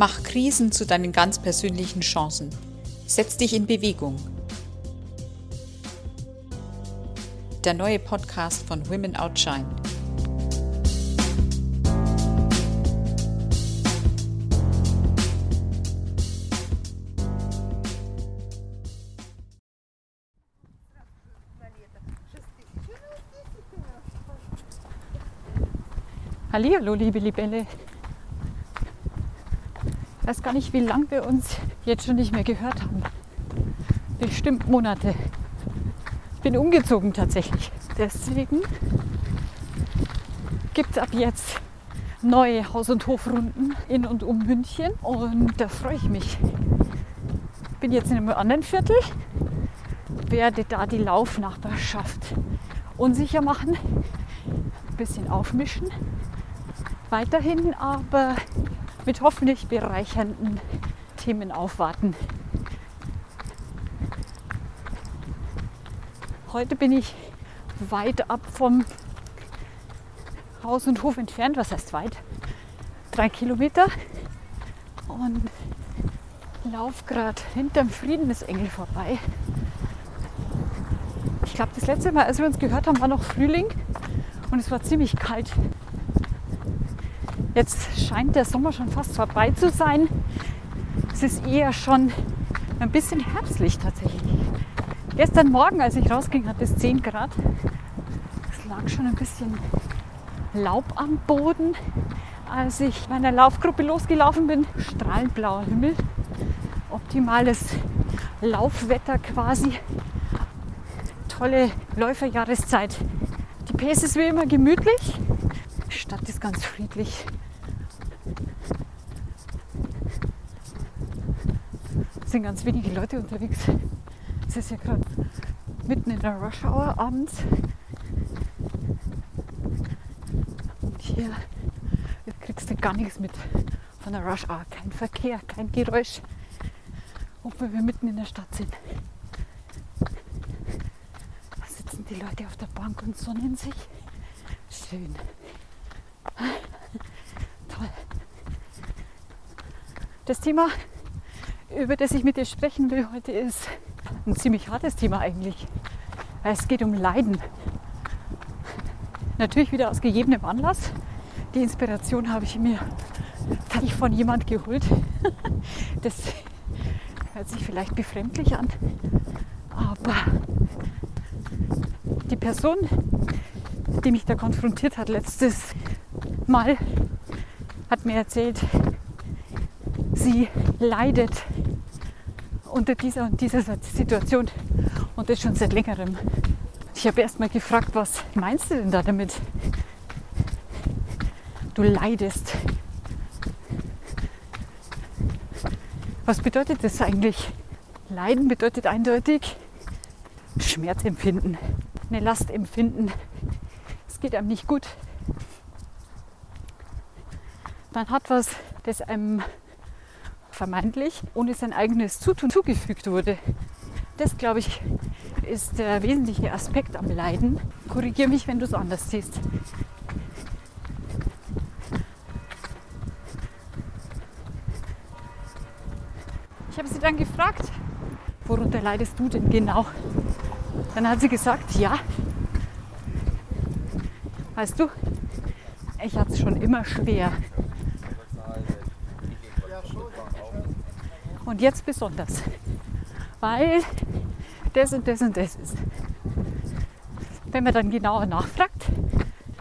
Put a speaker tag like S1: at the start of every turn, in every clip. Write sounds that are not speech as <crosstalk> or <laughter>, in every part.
S1: Mach Krisen zu deinen ganz persönlichen Chancen. Setz dich in Bewegung. Der neue Podcast von Women Outshine.
S2: Hallo, liebe Libelle. Weiß gar nicht, wie lange wir uns jetzt schon nicht mehr gehört haben. Bestimmt Monate. Ich bin umgezogen tatsächlich. Deswegen gibt es ab jetzt neue Haus- und Hofrunden in und um München und da freue ich mich. Ich bin jetzt in einem anderen Viertel, werde da die Laufnachbarschaft unsicher machen, ein bisschen aufmischen weiterhin aber mit hoffentlich bereichernden Themen aufwarten. Heute bin ich weit ab vom Haus und Hof entfernt. Was heißt weit? Drei Kilometer. Und laufe gerade hinterm Friedensengel vorbei. Ich glaube, das letzte Mal, als wir uns gehört haben, war noch Frühling und es war ziemlich kalt. Jetzt scheint der Sommer schon fast vorbei zu sein. Es ist eher schon ein bisschen herbstlich tatsächlich. Gestern Morgen, als ich rausging, hatte es 10 Grad. Es lag schon ein bisschen Laub am Boden. Als ich meiner Laufgruppe losgelaufen bin, strahlend blauer Himmel, optimales Laufwetter quasi, tolle Läuferjahreszeit. Die Pace ist wie immer gemütlich, ganz friedlich. Es sind ganz wenige Leute unterwegs. Es ist ja gerade mitten in der Rush Hour abends. Und hier kriegst du gar nichts mit von der Rush Hour. Kein Verkehr, kein Geräusch, obwohl wir mitten in der Stadt sind. Da sitzen die Leute auf der Bank und sonnen sich. Schön. Toll. Das Thema über das ich mit dir sprechen will heute, ist ein ziemlich hartes Thema eigentlich. Es geht um Leiden. Natürlich wieder aus gegebenem Anlass. Die Inspiration habe ich mir tatsächlich von jemand geholt. <laughs> Das hört sich vielleicht befremdlich an, aber die Person, die mich da konfrontiert hat letztes Mal, hat mir erzählt, sie leidet unter dieser und dieser Situation und das schon seit längerem. Ich habe erst mal gefragt, was meinst du denn da damit? Du leidest. Was bedeutet das eigentlich? Leiden bedeutet eindeutig Schmerz empfinden, eine Last empfinden. Geht einem nicht gut. Man hat was, das einem vermeintlich ohne sein eigenes Zutun zugefügt wurde. Das, glaube ich, ist der wesentliche Aspekt am Leiden. Korrigiere mich, wenn du es anders siehst. Ich habe sie dann gefragt, worunter leidest du denn genau? Dann hat sie gesagt, ja, weißt du, ich hatte es schon immer schwer. Und jetzt besonders, weil das und das und das ist. Wenn man dann genauer nachfragt,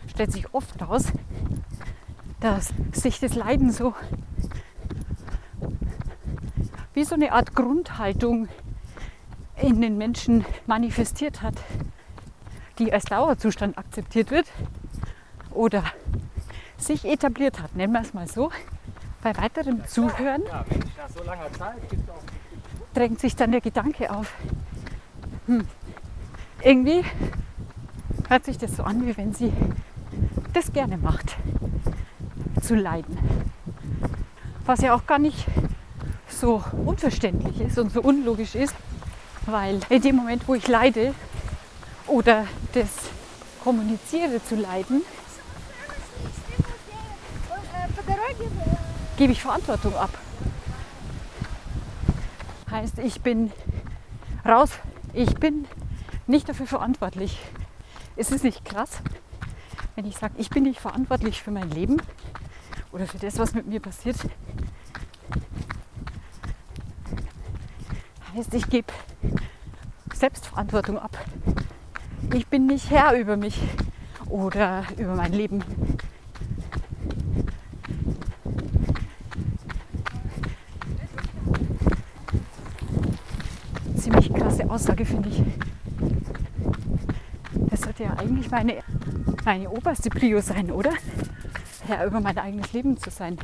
S2: stellt sich oft raus, dass sich das Leiden so wie so eine Art Grundhaltung in den Menschen manifestiert hat, die als Dauerzustand akzeptiert wird oder sich etabliert hat, nennen wir es mal so bei weiterem Zuhören drängt sich dann der Gedanke auf, hm, irgendwie hört sich das so an, wie wenn sie das gerne macht, zu leiden. Was ja auch gar nicht so unverständlich ist und so unlogisch ist, weil in dem Moment, wo ich leide oder das kommuniziere zu leiden, gebe ich Verantwortung ab. Heißt, ich bin raus, ich bin nicht dafür verantwortlich. Ist es nicht krass, wenn ich sage, ich bin nicht verantwortlich für mein Leben oder für das, was mit mir passiert? Heißt, ich gebe Selbstverantwortung ab. Ich bin nicht Herr über mich oder über mein Leben. Ziemlich krasse Aussage, finde ich. Das sollte ja eigentlich meine, meine oberste Prio sein, oder? Herr über mein eigenes Leben zu sein.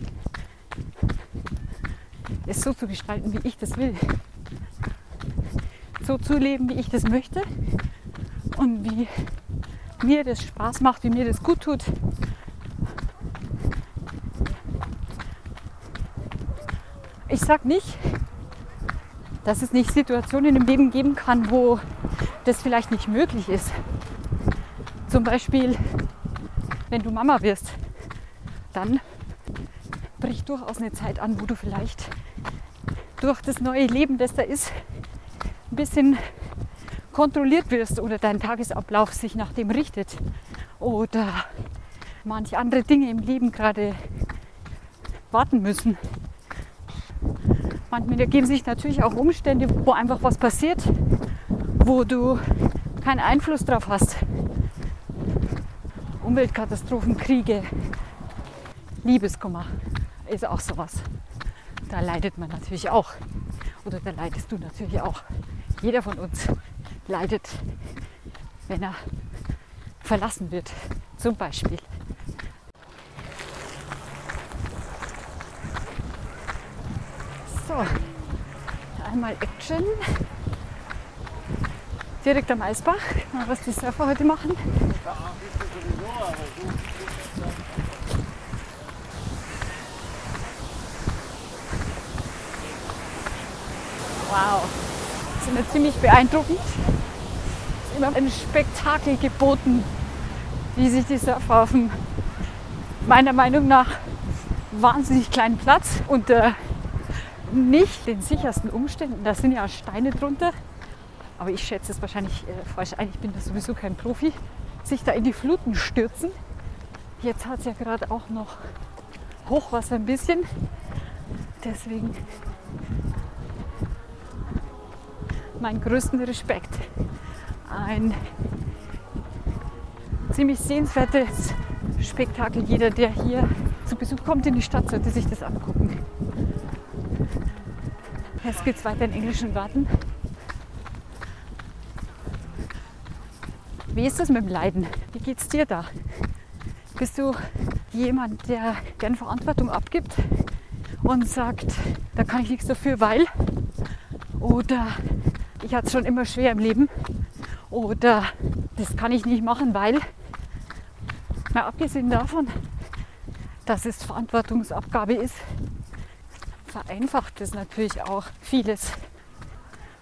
S2: Es so zu gestalten, wie ich das will. So zu leben, wie ich das möchte. Und wie mir das Spaß macht, wie mir das gut tut. Ich sage nicht, dass es nicht Situationen im Leben geben kann, wo das vielleicht nicht möglich ist. Zum Beispiel, wenn du Mama wirst, dann bricht durchaus eine Zeit an, wo du vielleicht durch das neue Leben, das da ist, ein bisschen kontrolliert wirst oder dein Tagesablauf sich nach dem richtet oder manche andere Dinge im Leben gerade warten müssen. Manchmal ergeben sich natürlich auch Umstände, wo einfach was passiert, wo du keinen Einfluss drauf hast. Umweltkatastrophen, Kriege, Liebeskummer ist auch sowas. Da leidet man natürlich auch. Oder da leidest du natürlich auch. Jeder von uns leidet, wenn er verlassen wird, zum Beispiel. So, einmal Action. Direkt am Eisbach, was die Surfer heute machen. Wow, das ist mir ziemlich beeindruckend immer ein Spektakel geboten, wie sich die Surfer auf dem meiner Meinung nach wahnsinnig kleinen Platz unter nicht den sichersten Umständen, da sind ja Steine drunter, aber ich schätze es wahrscheinlich äh, falsch ein, ich bin da sowieso kein Profi, sich da in die Fluten stürzen. Jetzt hat es ja gerade auch noch Hochwasser ein bisschen, deswegen meinen größten Respekt ein ziemlich sehenswertes Spektakel. Jeder, der hier zu Besuch kommt in die Stadt, sollte sich das angucken. Jetzt geht es weiter in englischen Garten. Wie ist das mit dem Leiden? Wie geht es dir da? Bist du jemand, der gern Verantwortung abgibt und sagt, da kann ich nichts dafür, weil? Oder ich hatte es schon immer schwer im Leben oder das kann ich nicht machen, weil, mal abgesehen davon, dass es Verantwortungsabgabe ist, vereinfacht es natürlich auch vieles.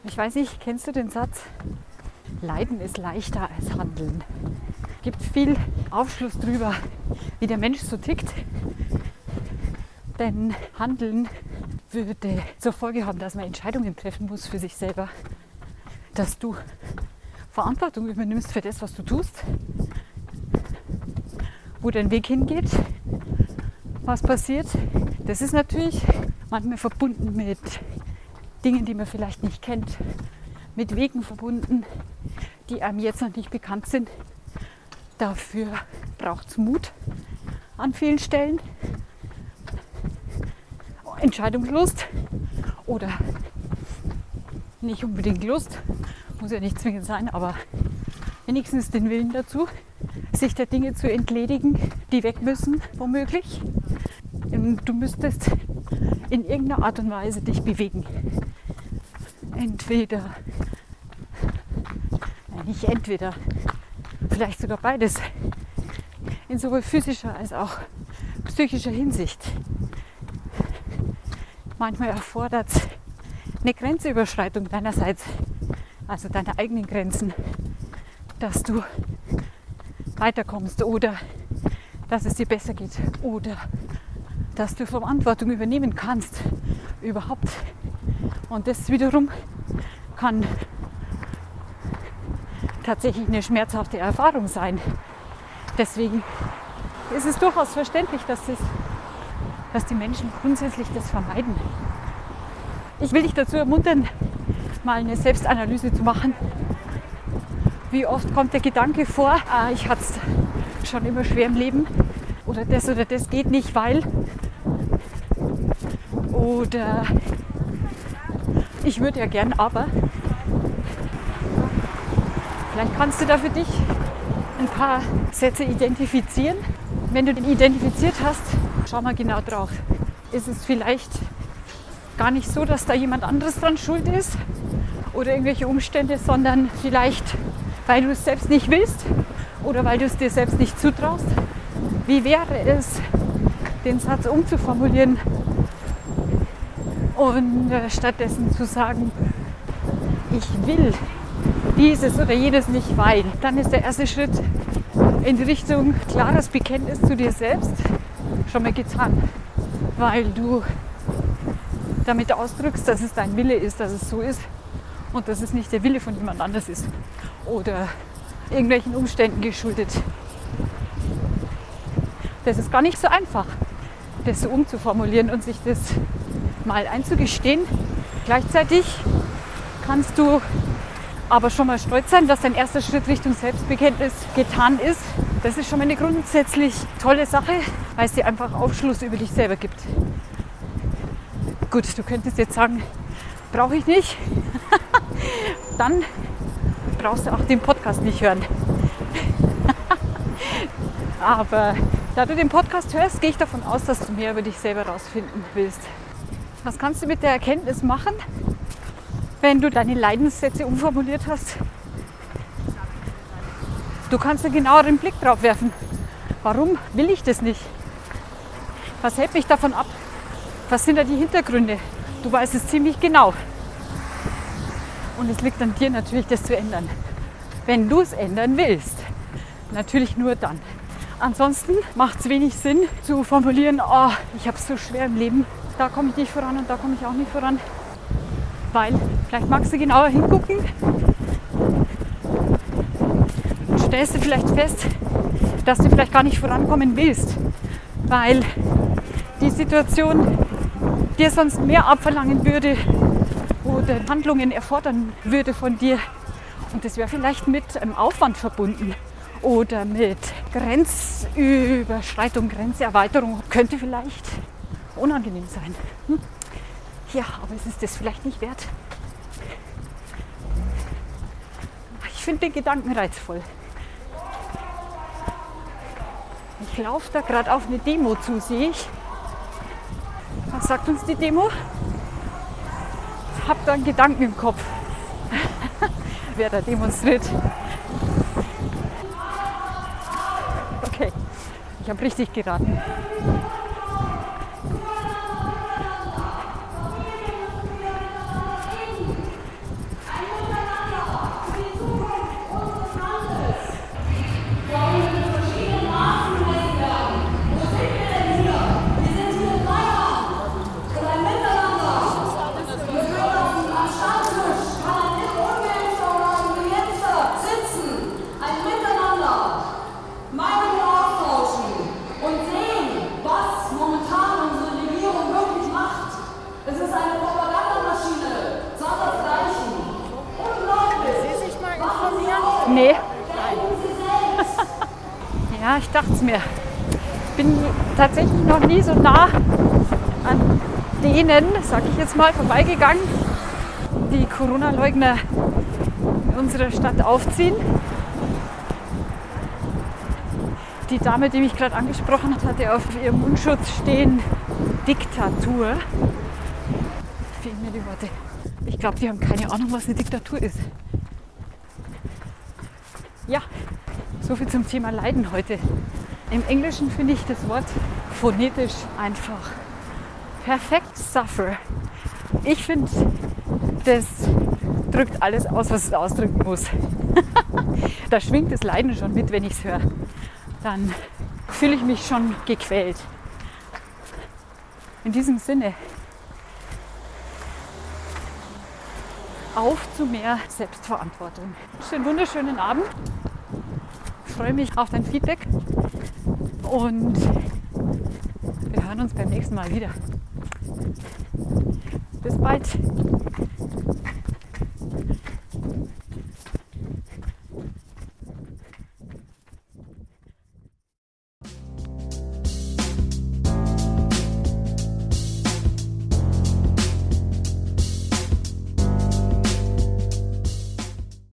S2: Ich weiß nicht, kennst du den Satz? Leiden ist leichter als Handeln. Gibt viel Aufschluss darüber, wie der Mensch so tickt. Denn Handeln würde zur Folge haben, dass man Entscheidungen treffen muss für sich selber, dass du Verantwortung übernimmst für das, was du tust, wo dein Weg hingeht, was passiert. Das ist natürlich manchmal verbunden mit Dingen, die man vielleicht nicht kennt, mit Wegen verbunden, die einem jetzt noch nicht bekannt sind. Dafür braucht es Mut an vielen Stellen, Entscheidungslust oder nicht unbedingt Lust, muss ja nicht zwingend sein, aber wenigstens den Willen dazu, sich der Dinge zu entledigen, die weg müssen, womöglich. Du müsstest in irgendeiner Art und Weise dich bewegen. Entweder, nicht entweder, vielleicht sogar beides, in sowohl physischer als auch psychischer Hinsicht. Manchmal erfordert es eine Grenzüberschreitung deinerseits also deine eigenen Grenzen, dass du weiterkommst oder dass es dir besser geht oder dass du Verantwortung übernehmen kannst. Überhaupt. Und das wiederum kann tatsächlich eine schmerzhafte Erfahrung sein. Deswegen ist es durchaus verständlich, dass, das, dass die Menschen grundsätzlich das vermeiden. Ich will dich dazu ermuntern, mal eine Selbstanalyse zu machen. Wie oft kommt der Gedanke vor, ah, ich hatte es schon immer schwer im Leben oder das oder das geht nicht, weil oder ich würde ja gern, aber vielleicht kannst du da für dich ein paar Sätze identifizieren. Wenn du den identifiziert hast, schau mal genau drauf. Ist es vielleicht gar nicht so, dass da jemand anderes dran schuld ist oder irgendwelche Umstände, sondern vielleicht, weil du es selbst nicht willst oder weil du es dir selbst nicht zutraust? Wie wäre es, den Satz umzuformulieren und äh, stattdessen zu sagen, ich will dieses oder jenes nicht, weil. Dann ist der erste Schritt in die Richtung klares Bekenntnis zu dir selbst schon mal getan, weil du damit ausdrückst, dass es dein Wille ist, dass es so ist und dass es nicht der Wille von jemand anders ist oder irgendwelchen Umständen geschuldet. Das ist gar nicht so einfach, das so umzuformulieren und sich das mal einzugestehen. Gleichzeitig kannst du aber schon mal stolz sein, dass dein erster Schritt Richtung Selbstbekenntnis getan ist. Das ist schon mal eine grundsätzlich tolle Sache, weil es dir einfach Aufschluss über dich selber gibt. Gut, du könntest jetzt sagen, brauche ich nicht. <laughs> Dann brauchst du auch den Podcast nicht hören. <laughs> Aber da du den Podcast hörst, gehe ich davon aus, dass du mehr über dich selber rausfinden willst. Was kannst du mit der Erkenntnis machen, wenn du deine Leidenssätze umformuliert hast? Du kannst einen genaueren Blick drauf werfen. Warum will ich das nicht? Was hält mich davon ab? Was sind da die Hintergründe? Du weißt es ziemlich genau. Und es liegt an dir natürlich, das zu ändern. Wenn du es ändern willst, natürlich nur dann. Ansonsten macht es wenig Sinn zu formulieren, oh, ich habe es so schwer im Leben, da komme ich nicht voran und da komme ich auch nicht voran. Weil vielleicht magst du genauer hingucken und stellst du vielleicht fest, dass du vielleicht gar nicht vorankommen willst, weil die Situation dir sonst mehr abverlangen würde oder Handlungen erfordern würde von dir. Und das wäre vielleicht mit einem Aufwand verbunden oder mit Grenzüberschreitung, Grenzerweiterung. Könnte vielleicht unangenehm sein. Hm? Ja, aber es ist das vielleicht nicht wert. Ich finde den Gedanken reizvoll. Ich laufe da gerade auf eine Demo zu, sehe ich. Was sagt uns die Demo? Hab da einen Gedanken im Kopf, <laughs> wer da demonstriert. Okay, ich habe richtig geraten. Ja, ich dachte es mir. Ich bin tatsächlich noch nie so nah an denen, sag ich jetzt mal, vorbeigegangen, die Corona-Leugner in unserer Stadt aufziehen. Die Dame, die mich gerade angesprochen hat, hatte auf ihrem Mundschutz stehen Diktatur. Fehlen mir die Worte. Ich glaube, die haben keine Ahnung, was eine Diktatur ist. Ja, so viel zum Thema Leiden heute. Im Englischen finde ich das Wort phonetisch einfach. Perfekt suffer. Ich finde, das drückt alles aus, was es ausdrücken muss. <laughs> da schwingt das Leiden schon mit, wenn ich es höre. Dann fühle ich mich schon gequält. In diesem Sinne, auf zu mehr Selbstverantwortung. Schönen wunderschönen Abend. Ich freue mich auf dein Feedback und wir hören uns beim nächsten Mal wieder. Bis bald.